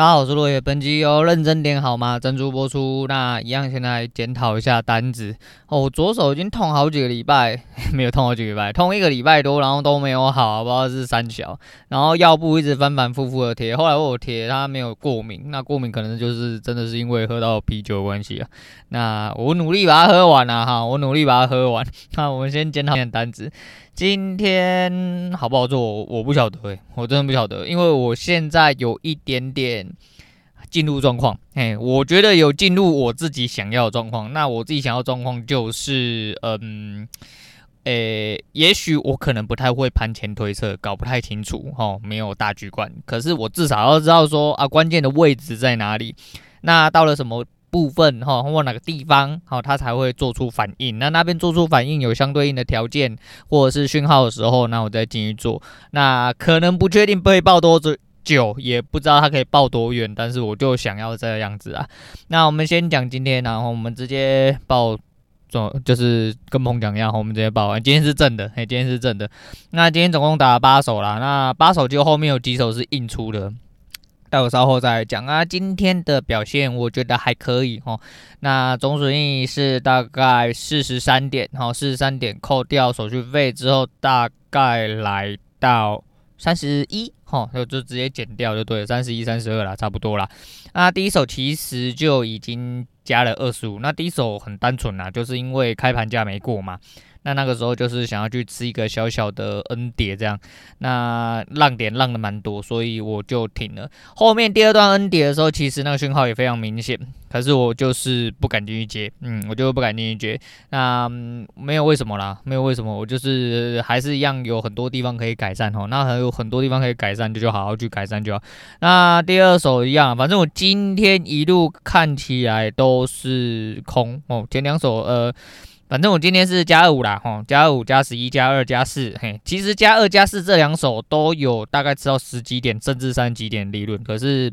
大家好，我是落叶。本集由认真点好吗？珍珠播出。那一样，先来检讨一下单子。哦，我左手已经痛好几个礼拜，没有痛好几个礼拜，痛一个礼拜多，然后都没有好，不知道是三小。然后药布一直反反复复的贴，后来我贴，它没有过敏。那过敏可能就是真的是因为喝到啤酒的关系啊。那我努力把它喝完了哈，我努力把它喝完。那我们先检讨一下单子。今天好不好做？我不晓得诶，我真的不晓得，因为我现在有一点点进入状况，诶，我觉得有进入我自己想要的状况。那我自己想要状况就是，嗯，诶，也许我可能不太会盘前推测，搞不太清楚，齁，没有大局观。可是我至少要知道说啊，关键的位置在哪里。那到了什么？部分哈，或哪个地方好，它才会做出反应。那那边做出反应有相对应的条件或者是讯号的时候，那我再进去做。那可能不确定会抱多久，也不知道它可以抱多远，但是我就想要这样子啊。那我们先讲今天，然后我们直接报，总就是跟彭讲一样，我们直接报完。今天是正的，嘿，今天是正的。那今天总共打了八手啦，那八手就后面有几手是硬出的。待会稍后再讲啊，今天的表现我觉得还可以哦。那总损益是大概四十三点，哈，四十三点扣掉手续费之后，大概来到三十一，哈，就就直接减掉就对了，三十一、三十二啦，差不多啦。那第一手其实就已经加了二十五，那第一手很单纯啦，就是因为开盘价没过嘛。那那个时候就是想要去吃一个小小的 N 叠这样，那浪点浪的蛮多，所以我就停了。后面第二段 N 叠的时候，其实那个讯号也非常明显，可是我就是不敢进去接，嗯，我就不敢进去接。那、没有为什么啦，没有为什么，我就是还是一样有很多地方可以改善哦。那还有很多地方可以改善，就就好好去改善就好。那第二手一样，反正我今天一路看起来都是空哦，前两手呃。反正我今天是加二五啦，吼，加二五加十一加二加四，嘿，其实加二加四这两手都有大概知道十几点甚至三十几点利润，可是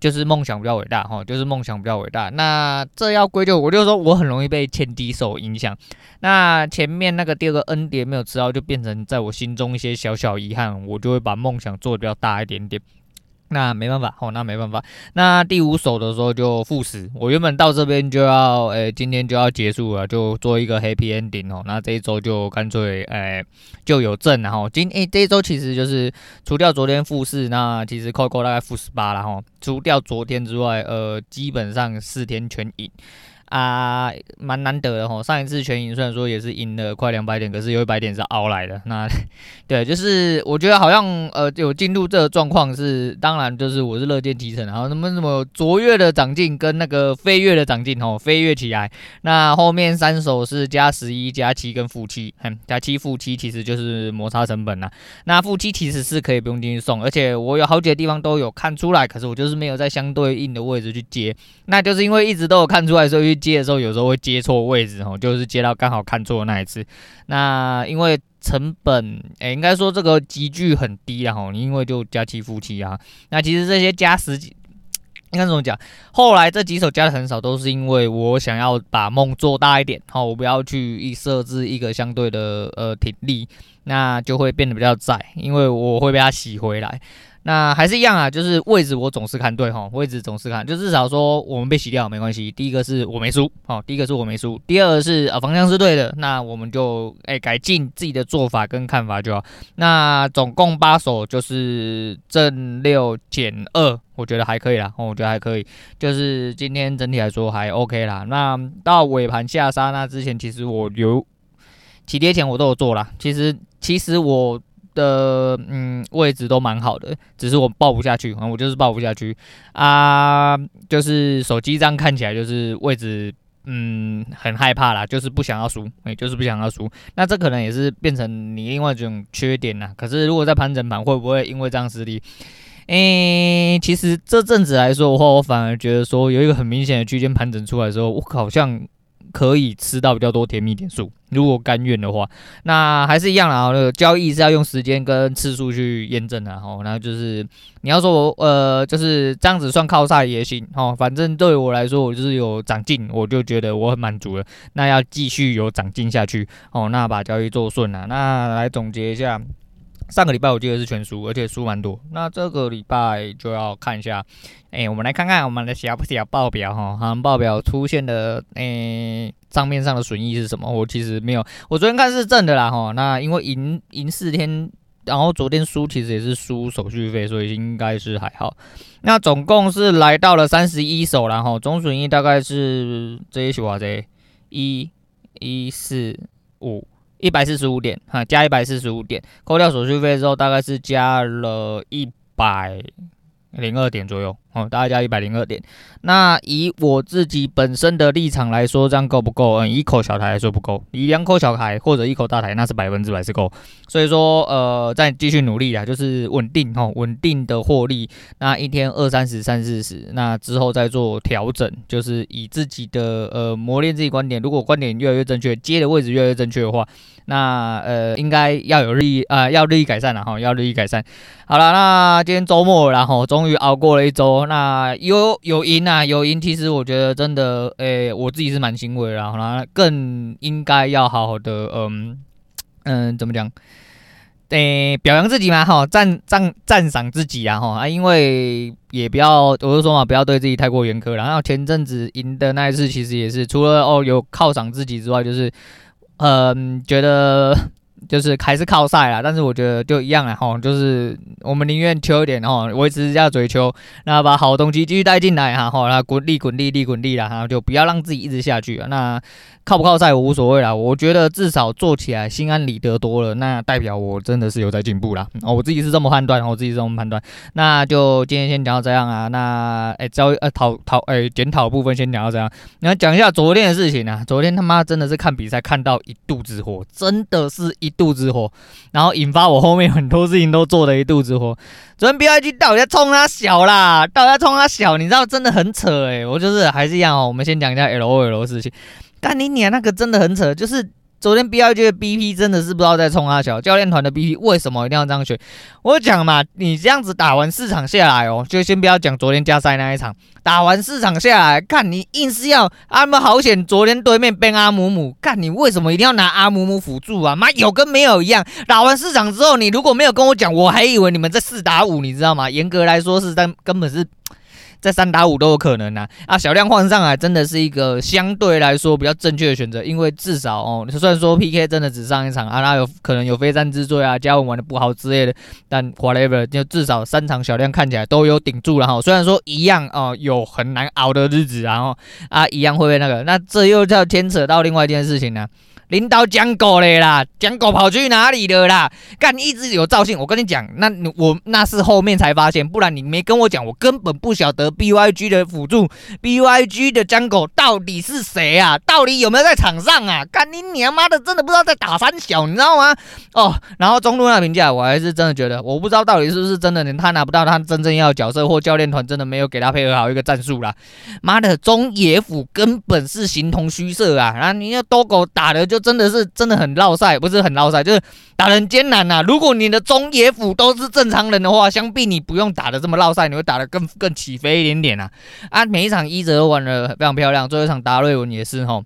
就是梦想比较伟大，吼，就是梦想比较伟大。那这要归咎我，就说我很容易被前低手影响。那前面那个第二个 N 点没有吃到，就变成在我心中一些小小遗憾，我就会把梦想做得比较大一点点。那没办法，哦，那没办法。那第五手的时候就负十，我原本到这边就要，诶、今天就要结束了，就做一个 happy ending 哦。那这一周就干脆，诶、就有正然后今诶、这一周其实就是除掉昨天负四，那其实扣扣大概负十八了哈。除掉昨天之外，呃，基本上四天全赢。啊，蛮难得的吼，上一次全赢虽然说也是赢了快两百点，可是有一百点是熬来的。那 对，就是我觉得好像呃有进入这个状况是，当然就是我是乐见其成，然后什么什么卓越的长进跟那个飞跃的长进吼，飞跃起来。那后面三手是加十一加七跟负七，嗯，加七负七其实就是摩擦成本啦。那负七其实是可以不用进去送，而且我有好几个地方都有看出来，可是我就是没有在相对应的位置去接，那就是因为一直都有看出来，所以。接的时候有时候会接错位置哦，就是接到刚好看错的那一次。那因为成本，诶，应该说这个级距很低啊，吼，因为就加七负七啊。那其实这些加十几，应该怎么讲？后来这几手加的很少，都是因为我想要把梦做大一点，好，我不要去一设置一个相对的呃停利，那就会变得比较窄，因为我会被它洗回来。那还是一样啊，就是位置我总是看对哈，位置总是看，就至少说我们被洗掉没关系。第一个是我没输，好，第一个是我没输，第二个是啊方向是对的，那我们就诶、改进自己的做法跟看法就好。那总共八手就是正六减二，我觉得还可以啦，我觉得还可以，就是今天整体来说还 OK 啦。那到尾盘下杀那之前，其实我有起跌前我都有做啦。其实其实我。的嗯位置都蛮好的，只是我抱不下去，啊，我就是抱不下去啊，就是手机这样看起来就是位置嗯很害怕啦，就是不想要输，哎，就是不想要输，那这可能也是变成你另外一种缺点呐。可是如果在盘整盘会不会因为这样失利？诶，其实这阵子来说的话，我反而觉得说有一个很明显的区间盘整出来的时候，我好像。可以吃到比较多甜蜜点数，如果甘愿的话，那还是一样啦。那个交易是要用时间跟次数去验证的哦。然后就是你要说我呃，就是这样子算靠赛也行哦。反正对我来说，我就是有长进，我就觉得我很满足了。那要继续有长进下去哦。那把交易做顺了。那来总结一下。上个礼拜我记得是全输，而且输蛮多。那这个礼拜就要看一下，哎、我们来看看我们的小不小报表哈，好像报表出现的哎账面上的损益是什么？我其实没有，我昨天看是正的啦哈。那因为赢赢四天，然后昨天输其实也是输手续费，所以应该是还好。那总共是来到了三十一手，然后总损益大概是这些数啊，这一一四五。一百四十五点，哈，加一百四十五点，扣掉手续费之后，大概是加了一百零二点左右。哦，大概加一百零二点。那以我自己本身的立场来说，这样够不够？嗯，一口小台来说不够，以两口小台或者一口大台，那是百分之百是够。所以说，呃，再继续努力啊，就是稳定哈，稳定的获利。那一天二三十、三四十，那之后再做调整，就是以自己的呃磨练自己观点。如果观点越来越正确，接的位置越来越正确的话，那呃应该要有日益啊、要日益改善了哈，要日益改善。好了，那今天周末了，然后终于熬过了一周。那有有赢啊，有赢，其实我觉得真的，诶、我自己是蛮欣慰的，然后呢，更应该要好好的，嗯嗯，怎么讲？诶、表扬自己嘛，哈，赞赞赞赏自己啊，哈啊，因为也不要，我就说嘛，不要对自己太过严苛。然后前阵子赢的那一次，其实也是除了哦有犒赏自己之外，就是嗯觉得。就是还是靠赛啦，但是我觉得就一样啦吼，就是我们宁愿求一点哈，维持一下追求，那把好东西继续带进来哈吼，那滚利滚利利滚利啦，哈就不要让自己一直下去啊。那靠不靠赛我无所谓啦，我觉得至少做起来心安理得多了，那代表我真的是有在进步啦。哦，我自己是这么判断，我自己是这么判断。那就今天先讲到这样啊，那哎交呃讨讨哎检讨部分先讲到这样，那讲一下昨天的事情啊，昨天他妈真的是看比赛看到一肚子火，真的是一。肚肚子火，然后引发我后面很多事情都做了一肚子火。昨天 BYG 到底在冲他小啦，到底在冲他小，你知道真的很扯哎、我就是还是一样哦，我们先讲一下 LOL 的事情。干你娘，那个真的很扯，就是。昨天 BYG 的 BP 真的是不知道在冲阿小，教练团的 BP 为什么一定要这样选？我讲嘛，你这样子打完四场下来哦，就先不要讲昨天加赛那一场，打完四场下来，看你硬是要阿姆好险，昨天对面变阿姆姆，看你为什么一定要拿阿姆姆辅助啊？妈有跟没有一样，打完四场之后，你如果没有跟我讲，我还以为你们在四打五，你知道吗？严格来说是在根本是。在三打五都有可能啊！啊，小亮换上来真的是一个相对来说比较正确的选择，因为至少哦，虽然说 PK 真的只上一场啊，那有可能有非战之罪啊，嘉文玩的不好之类的，但 whatever，就至少三场小亮看起来都有顶住了哈。虽然说一样哦，有很难熬的日子，然后啊，一样会被那个，那这又叫牵扯到另外一件事情呢。领导讲狗嘞啦，讲狗跑去哪里了啦？干一直有赵信，我跟你讲，那我那是后面才发现，不然你没跟我讲，我根本不晓得 BYG 的辅助，BYG 的讲狗到底是谁啊？到底有没有在场上啊？干你娘妈的，真的不知道在打三小，你知道吗？哦，然后中路那评价，我还是真的觉得，我不知道到底是不是真的，他拿不到他真正要角色，或教练团真的没有给他配合好一个战术啦。妈的，中野辅根本是形同虚设啊！然后你要多狗打的就。就真的是真的很绕赛，不是很绕赛，就是打得很艰难呐。如果你的中野辅都是正常人的话，想必你不用打得这么绕赛，你会打得更更起飞一点点啊。啊，每一场一泽都玩得非常漂亮，最后一场达瑞文也是齁。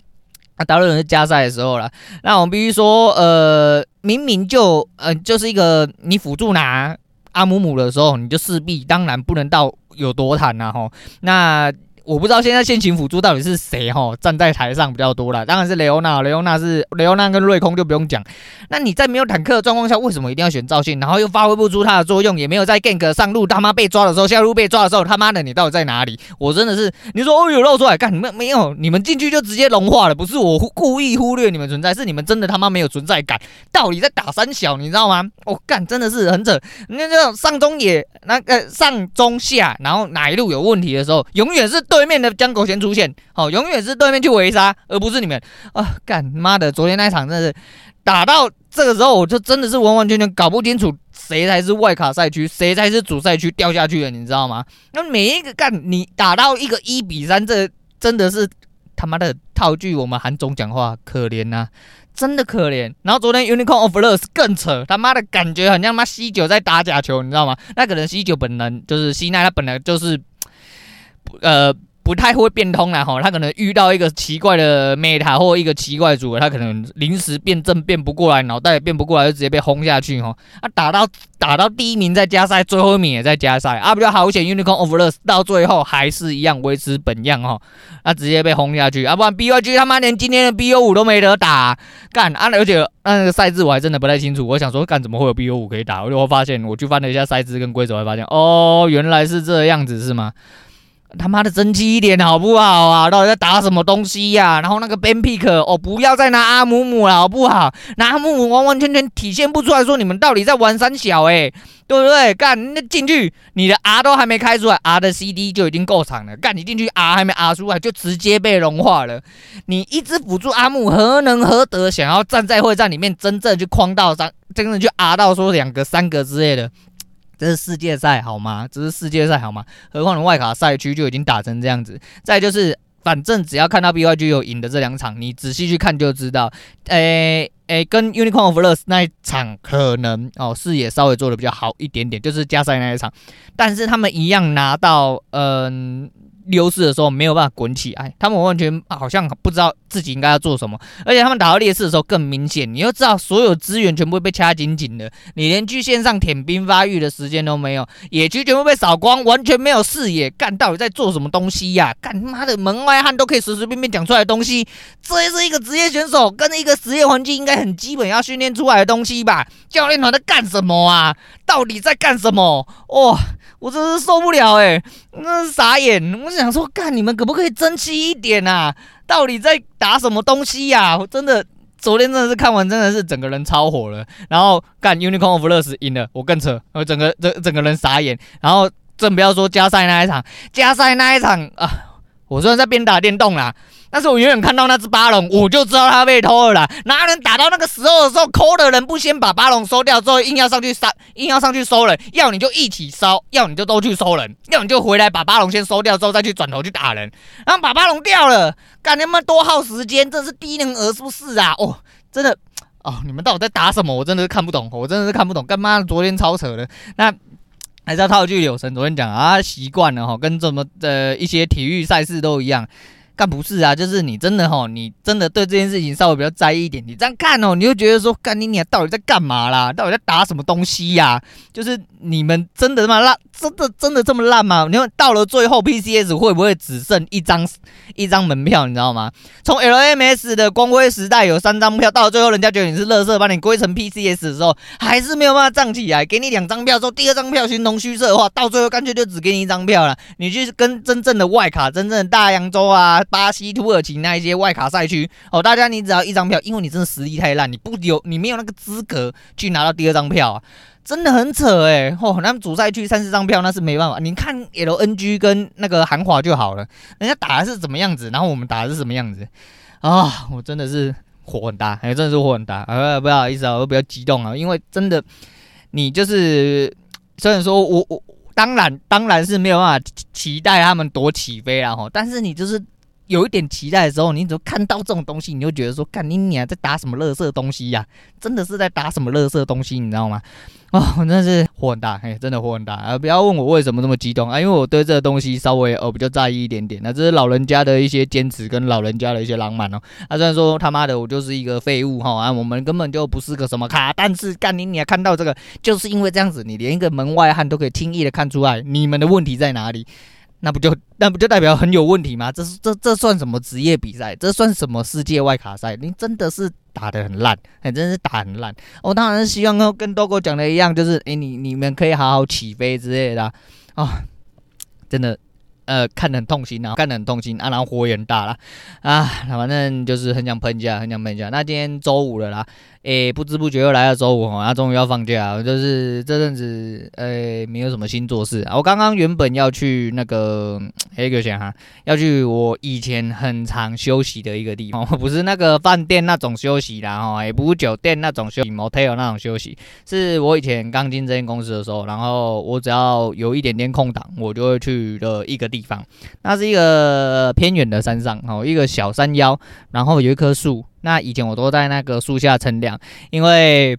啊，达瑞文是加赛的时候了。那我们必须说，呃，明明就呃就是一个你辅助拿阿姆姆的时候，你就势必当然不能到有多坦呐齁。那我不知道现在现行辅助到底是谁哈，站在台上比较多了，当然是雷欧娜，雷欧娜是雷欧娜跟瑞空就不用讲。那你在没有坦克的状况下，为什么一定要选赵信？然后又发挥不出他的作用，也没有在 gank 上路他妈被抓的时候，下路被抓的时候，他妈的你到底在哪里？我真的是，你说哦有露出来干，你们没有，你们进去就直接融化了，不是我故意忽略你们存在，是你们真的他妈没有存在感，到底在打三小，你知道吗？我干真的是很扯，那这种上中野那个上中下，然后哪一路有问题的时候，永远是对。对面的江狗先出现，好，永远是对面去围杀，而不是你们啊！干妈的，昨天那场真的是打到这个时候，我就真的是完完全全搞不清楚谁才是外卡赛区，谁才是主赛区掉下去了，你知道吗？那每一个干你打到一个一比三，这真的是他妈的套句我们韩总讲话，可怜呐、真的可怜。然后昨天 Unicorn of Love 更扯，他妈的感觉很像妈西九在打假球，你知道吗？那可能西九本人就是西奈，他本来就是呃。不太会变通了哈，他可能遇到一个奇怪的 meta 或一个奇怪组，他可能临时变阵变不过来，脑袋也变不过来，就直接被轰下去哈。啊，打到打到第一名在加赛，最后一名也在加赛，啊，比较好险，Unicorn of Earths 到最后还是一样维持本样哈，啊，直接被轰下去，啊，不然 BYG 他妈连今天的 BO 五都没得打，干啊，而且那个赛制我还真的不太清楚，我想说干怎么会有 BO 五可以打，我就发现我去翻了一下赛制跟规则，才发现哦，原来是这样子是吗？他妈的争气一点好不好啊？到底在打什么东西呀、然后那个 Ben Pick 哦，不要再拿阿姆姆了好不好？拿阿姆姆完完全全体现不出来说你们到底在玩三小哎，对不对？干那进去你的 R 都还没开出来，R 的 CD 就已经够长了。干你进去 R 还没 R 出来就直接被融化了。你一支辅助阿姆何能何德想要站在会战里面真正去框到三，真正去 R 到说两个三个之类的？这是世界赛好吗？这是世界赛好吗？何况外卡赛区就已经打成这样子。再就是，反正只要看到 BYG 有赢的这两场，你仔细去看就知道。诶诶，跟 Unicorn of Earths 那一场可能哦视野稍微做的比较好一点点，就是加赛那一场，但是他们一样拿到嗯。优势的时候没有办法滚起来，他们完全好像不知道自己应该要做什么，而且他们打到劣势的时候更明显。你要知道，所有资源全部被掐紧紧的，你连去线上舔兵发育的时间都没有，野区全部被扫光，完全没有视野，干到底在做什么东西呀、啊？干妈的门外汉都可以随随便便讲出来的东西，这也是一个职业选手跟一个职业环境应该很基本要训练出来的东西吧？教练团在干什么啊？到底在干什么？哇！我真是受不了哎、那傻眼！我想说，干你们可不可以争气一点啊？到底在打什么东西呀、我真的昨天真的是看完，真的是整个人超火了。然后干 Unicorn of Los 赢了，我更扯，我整个整整个人傻眼。然后更不要说加赛那一场，加赛那一场啊，我虽然在边打电动啦。但是我远远看到那只巴龙，我就知道他被偷了啦。哪能打到那个时候的时候，抠的人不先把巴龙收掉，之后硬要上去杀，硬要上去收人，要你就一起烧，要你就都去收人，要你就回来把巴龙先收掉之后再去转头去打人，然后把巴龙掉了，干他妈多耗时间，这是低能儿是不是啊？哦，真的哦，你们到底在打什么？我真的是看不懂，我真的是看不懂。干嘛昨天超扯的，那还是要套句柳神昨天讲啊，习惯了哈，跟怎么的一些体育赛事都一样。干不是啊，就是你真的吼，你真的对这件事情稍微比较在意一点。你这样看哦，你就觉得说，干你你到底在干嘛啦？到底在打什么东西呀、就是你们真的这么烂，真的真的这么烂吗？你说到了最后，PCS 会不会只剩一张一张门票？你知道吗？从 LMS 的光辉时代有三张票，到了最后人家觉得你是垃圾，把你归成 PCS 的时候，还是没有办法站起来，给你两张票之后，第二张票形同虚设的话，到最后干脆就只给你一张票了。你去跟真正的外卡，真正的大洋洲啊。巴西、土耳其那一些外卡赛区哦，大家你只要一张票，因为你真的实力太烂，你不有你没有那个资格去拿到第二张票啊，真的很扯哎！哦，那主赛区三四张票那是没办法，你看 LNG 跟那个韩华就好了，人家打的是怎么样子，然后我们打的是什么样子啊？我真的是火很大，哎，真的是火很大啊！不好意思啊，我比较激动啊，因为真的你就是虽然说我我当然当然是没有办法期待他们多起飞啦吼，但是你就是。有一点期待的时候，你只看到这种东西，你就觉得说，干你娘在打什么垃圾东西呀、真的是在打什么垃圾东西，你知道吗？哦，真的是火很大，嘿、真的火很大啊！不要问我为什么这么激动啊，因为我对这个东西稍微哦比较在意一点点。那这是老人家的一些坚持跟老人家的一些浪漫哦。啊，虽然说他妈的我就是一个废物哈啊，我们根本就不是个什么咖，但是干你娘看到这个，就是因为这样子，你连一个门外汉都可以轻易的看出来你们的问题在哪里。那不就那不就代表很有问题吗？这是这这算什么职业比赛？这算什么世界外卡赛？你真的是打得很烂，很，真是打很烂。我当然是希望跟多哥讲的一样，就是哎，你你们可以好好起飞之类的啊，真的。呃，看得很痛心啊，看得很痛心啊，然后火也很大了啊，反正就是很想喷一下，很想喷一下。那今天周五了啦，诶、不知不觉又来到周五哈，那、终于要放假，就是这阵子诶、没有什么新做事啊。我刚刚原本要去那个黑个线哈，要去我以前很常休息的一个地方，不是那个饭店那种休息啦哈，也不是酒店那种休息，motel 那种休息，是我以前刚进这间公司的时候，然后我只要有一点点空档，我就会去的一个地方。地方，那是一个偏远的山上哦，一个小山腰，然后有一棵树。那以前我都在那个树下乘凉，因为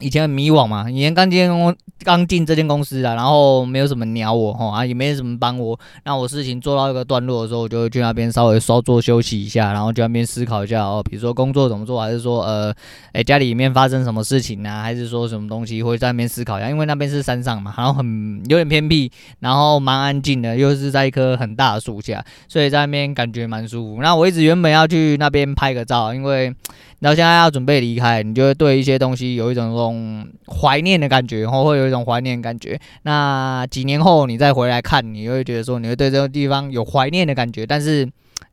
以前很迷惘嘛，以前刚进公刚进这间公司啊，然后没有什么鸟我哈啊，也没什么帮我。那我事情做到一个段落的时候，我就会去那边稍微稍作休息一下，然后去那边思考一下哦，比如说工作怎么做，还是说呃，哎家里面发生什么事情、啊？还是说什么东西会在那边思考一下？因为那边是山上嘛，然后很有点偏僻，然后蛮安静的，又是在一棵很大的树下，所以在那边感觉蛮舒服。那我一直原本要去那边拍个照，因为。然后现在要准备离开，你就会对一些东西有一种种怀念的感觉，然后会有一种怀念的感觉。那几年后你再回来看，你会觉得说你会对这个地方有怀念的感觉，但是。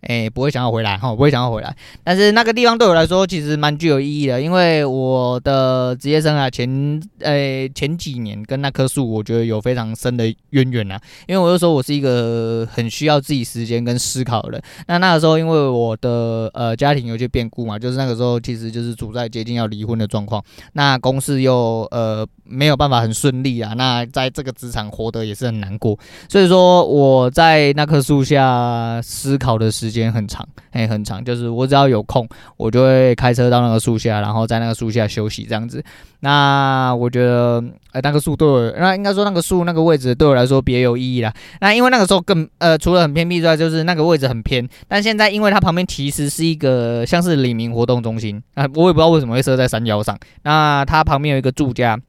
哎，不会想要回来哈，不会想要回来。但是那个地方对我来说其实蛮具有意义的，因为我的职业生涯前，呃，前几年跟那棵树，我觉得有非常深的渊源呐。因为我就说我是一个很需要自己时间跟思考的。那那个时候，因为我的呃家庭有些变故嘛，就是那个时候其实就是处在接近要离婚的状况。那公司又呃没有办法很顺利啊。那在这个职场活得也是很难过。所以说我在那棵树下思考的时时间很长，哎，很长，就是我只要有空，我就会开车到那个树下，然后在那个树下休息这样子。那我觉得，哎，那个树对我，那应该说那个树那个位置对我来说别有意义啦。那因为那个时候更，呃，除了很偏僻之外，就是那个位置很偏。但现在因为它旁边其实是一个像是里民活动中心啊，我也不知道为什么会设在山腰上。那它旁边有一个住家，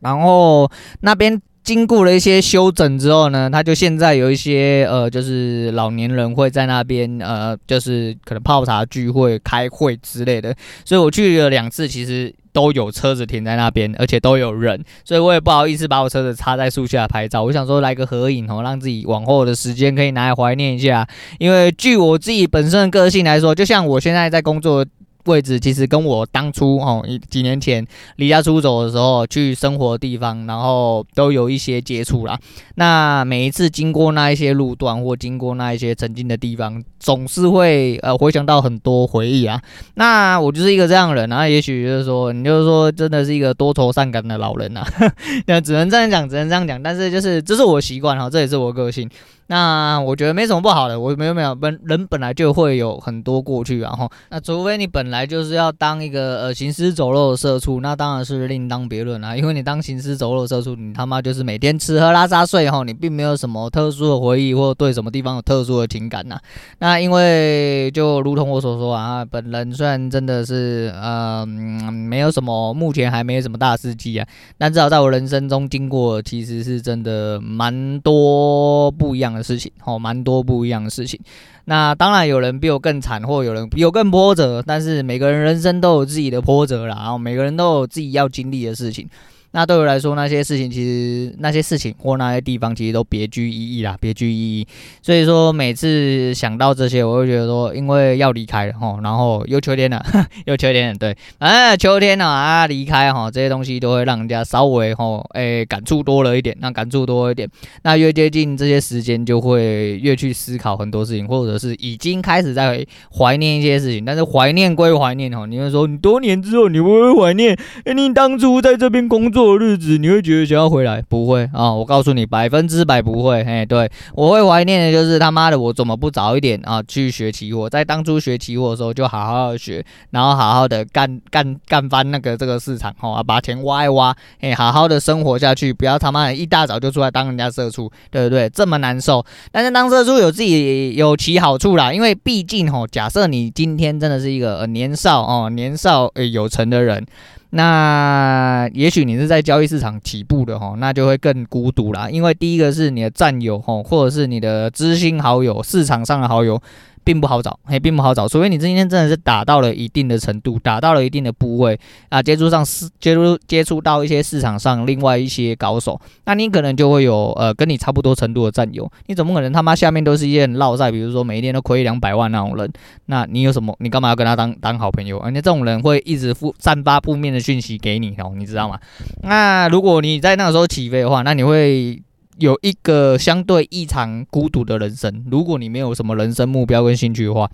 然后那边。经过了一些修整之后呢，他就现在有一些呃，就是老年人会在那边呃，就是可能泡茶聚会、开会之类的。所以我去了两次，其实都有车子停在那边，而且都有人，所以我也不好意思把我车子插在树下拍照。我想说来个合影哦，让自己往后的时间可以拿来怀念一下。因为据我自己本身的个性来说，就像我现在在工作。位置其实跟我当初哦，几年前离家出走的时候去生活的地方，然后都有一些接触啦。那每一次经过那一些路段或经过那一些曾经的地方，总是会呃回想到很多回忆啊。那我就是一个这样的人，然后也许就是说，你就是说真的是一个多愁善感的老人呐。那只能这样讲，只能这样讲。但是就是这是我习惯哈，这也是我个性。那我觉得没什么不好的，我没有没有本人本来就会有很多过去，然后那除非你本来就是要当一个呃行尸走肉的社畜，那当然是另当别论啦。因为你当行尸走肉的社畜，你他妈就是每天吃喝拉撒睡哈，你并没有什么特殊的回忆或对什么地方有特殊的情感呐。那因为就如同我所说啊，本人虽然真的是呃没有什么，目前还没有什么大事迹啊，但至少在我人生中经过，其实是真的蛮多不一样的。事情哦，蛮多不一样的事情。那当然有人比我更惨，或有人比我更波折，但是每个人人生都有自己的波折啦，然后每个人都有自己要经历的事情。那对我来说，那些事情其实那些事情或那些地方其实都别具意义啦，别具意义。所以说每次想到这些，我会觉得说，因为要离开了齁，然后又秋天了，又秋天了，对，啊，秋天了啊，离开哈，这些东西都会让人家稍微齁，哎、感触多了一点，那感触多一点，那越接近这些时间，就会越去思考很多事情，或者是已经开始在怀念一些事情。但是怀念归怀念齁，你会说，你多年之后你会不会怀念？哎、你当初在这边工作。过日子你会觉得想要回来？不会啊！我告诉你，百分之百不会。嘿，对，我会怀念的就是他妈的，我怎么不早一点啊去学期货？在当初学期货的时候就好好的学，然后好好的干干干翻那个这个市场，哈，把钱挖一挖，嘿，好好的生活下去，不要他妈的一大早就出来当人家社畜，对不对？这么难受。但是当社畜有自己有其好处啦，因为毕竟哈，假设你今天真的是一个呃年少哦，年少诶有成的人。那也许你是在交易市场起步的哈，那就会更孤独啦。因为第一个是你的战友哈，或者是你的知心好友，市场上的好友。并不好找，嘿，并不好找。除非你今天真的是打到了一定的程度，打到了一定的部位啊，接触上市，接触接触到一些市场上另外一些高手，那你可能就会有呃跟你差不多程度的战友。你怎么可能他妈下面都是一些很落赛，比如说每一天都亏两百万那种人？那你有什么？你干嘛要跟他当当好朋友？而且这种人会一直负散发负面的讯息给你哦，你知道吗？那如果你在那个时候起飞的话，那你会。有一个相对异常孤独的人生，如果你没有什么人生目标跟兴趣的话，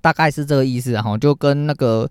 大概是这个意思哈，就跟那个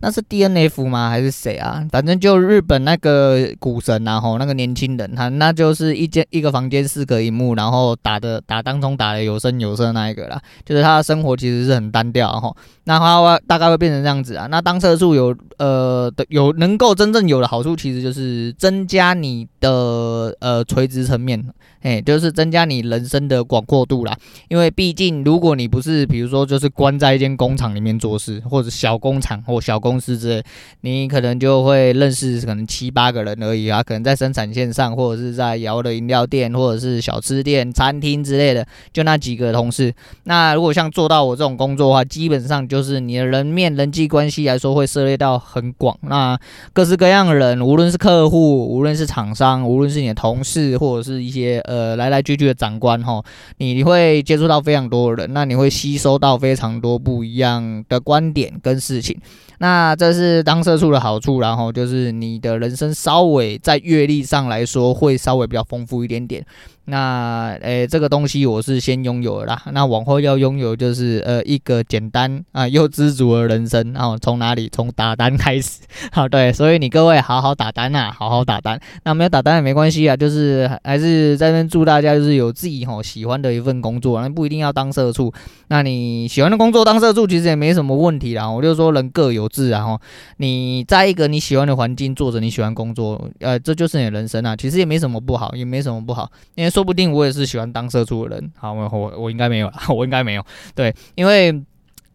那是 DNF 吗？还是谁啊？反正就日本那个股神啊，吼，那个年轻人，他那就是一间一个房间四个荧幕，然后打的打当中打的有声有色那一个啦，就是他的生活其实是很单调哈。那他大概会变成这样子啊。那当社畜有呃的有能够真正有的好处，其实就是增加你的呃垂直层面。哎，就是增加你人生的广阔度啦。因为毕竟，如果你不是，比如说，就是关在一间工厂里面做事，或者小工厂或小工公司之类，你可能就会认识可能七八个人而已啊。可能在生产线上，或者是在摇的饮料店，或者是小吃店、餐厅之类的，就那几个同事。那如果像做到我这种工作的话，基本上就是你的人面人际关系来说，会涉猎到很广。那各式各样的人，无论是客户，无论是厂商，无论是你的同事，或者是一些。呃，来来去去的长官哈，你会接触到非常多人，那你会吸收到非常多不一样的观点跟事情，那那这是当社畜的好处，然后就是你的人生稍微在阅历上来说会稍微比较丰富一点点。那诶、这个东西我是先拥有的啦。那往后要拥有就是呃一个简单啊又知足的人生。然后从哪里？从打单开始。好，对，所以你各位好好打单呐，好好打单。那没有打单也没关系啊，就是还是在这边祝大家就是有自己吼喜欢的一份工作，那不一定要当社畜。那你喜欢的工作当社畜其实也没什么问题啦。我就说人各有志啊吼，你在一个你喜欢的环境做着你喜欢工作，呃，这就是你的人生啊。其实也没什么不好，也没什么不好，因为。说说不定我也是喜欢当社畜的人，好，我我我应该没有，我应该没有，对，因为。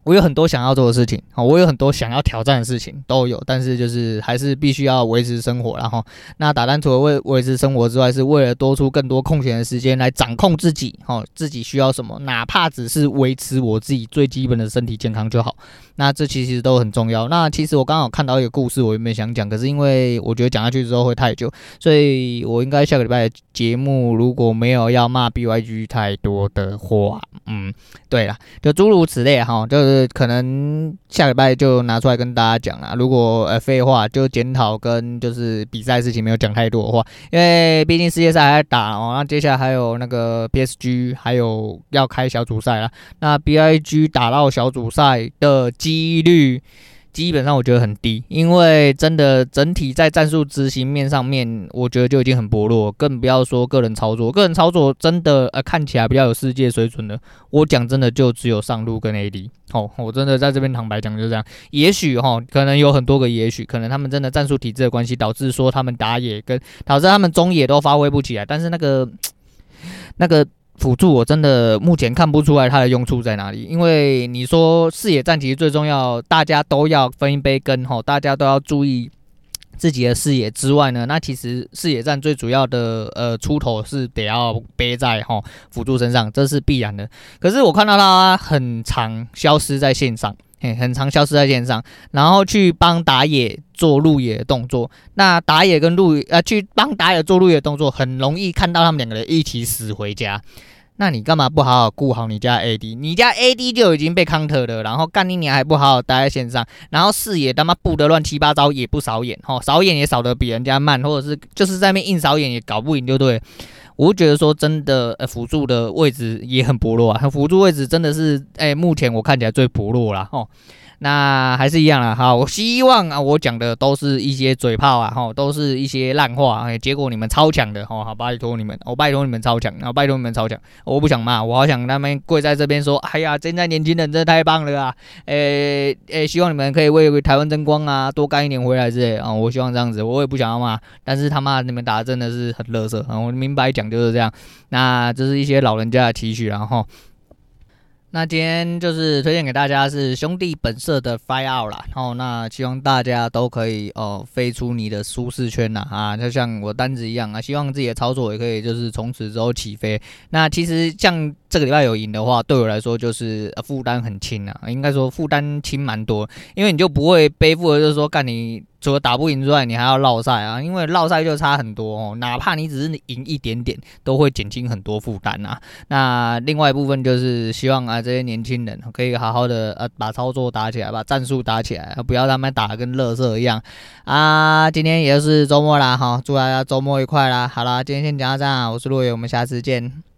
我有很多想要做的事情，好，我有很多想要挑战的事情都有，但是就是还是必须要维持生活，然后那打单除了为维持生活之外，是为了多出更多空闲的时间来掌控自己，哦，自己需要什么，哪怕只是维持我自己最基本的身体健康就好，那这其实都很重要。那其实我刚好看到一个故事，我原本想讲，可是因为我觉得讲下去之后会太久，所以我应该下个礼拜的节目如果没有要骂 BYG 太多的话，嗯，对了，就诸如此类哈，就是。可能下礼拜就拿出来跟大家讲啊。如果呃废话就检讨跟就是比赛事情没有讲太多的话，因为毕竟世界赛还在打哦。那接下来还有那个 PSG 还有要开小组赛啦。那 BIG 打到小组赛的几率。基本上我觉得很低，因为真的整体在战术执行面上面，我觉得就已经很薄弱，更不要说个人操作。个人操作真的呃看起来比较有世界水准的，我讲真的就只有上路跟 AD。哦，我真的在这边坦白讲就这样。也许哈，可能有很多个也许，可能他们真的战术体制的关系，导致说他们打野跟导致他们中野都发挥不起来。但是那个那个。辅助我真的目前看不出来它的用处在哪里，因为你说视野战其实最重要，大家都要分一杯羹吼，大家都要注意自己的视野之外呢，那其实视野战最主要的呃出头是得要背在吼辅助身上，这是必然的。可是我看到他很常消失在线上。嘿，很常消失在线上，然后去帮打野做路野的动作。那打野跟路呃，去帮打野做路野的动作，很容易看到他们两个人一起死回家。那你干嘛不好好顾好你家 AD？你家 AD 就已经被 counter 了，然后干你你还不好好待在线上，然后视野他妈布的乱七八糟，也不扫眼，吼，扫眼也扫得比人家慢，或者是就是在那边硬扫眼也搞不赢，就对。我觉得说真的，呃，辅助的位置也很薄弱啊，辅助位置真的是，哎，目前我看起来最薄弱了，吼。那还是一样啦，好，我希望啊，我讲的都是一些嘴炮啊，哈，都是一些烂话，哎，结果你们超强的，哈，好，拜托你们，我拜托你们超强，然后拜托你们超强，我不想骂，我好想他们跪在这边说，哎呀，现在年轻人真的太棒了啊，诶诶，希望你们可以为台湾争光啊，多干一点回来之类啊，我希望这样子，我也不想要骂，但是他妈你们打的真的是很乐色啊，我明白讲就是这样，那这是一些老人家的期许，然后。那今天就是推荐给大家是兄弟本色的 Fly Out 啦，然后那希望大家都可以哦飞出你的舒适圈呐啊，就像我单子一样啊，希望自己的操作也可以就是从此之后起飞。那其实像这个礼拜有赢的话，对我来说就是负担很轻啊，应该说负担轻蛮多，因为你就不会背负的就是说干你。除了打不赢之外，你还要绕赛啊，因为绕赛就差很多哦。哪怕你只是赢一点点，都会减轻很多负担啊。那另外一部分就是希望啊，这些年轻人可以好好的呃、把操作打起来，把战术打起来，不要他们打得跟垃圾一样啊。今天也是周末啦，哈，祝大家周末愉快啦。好啦，今天先讲到这，我是陆伟，我们下次见。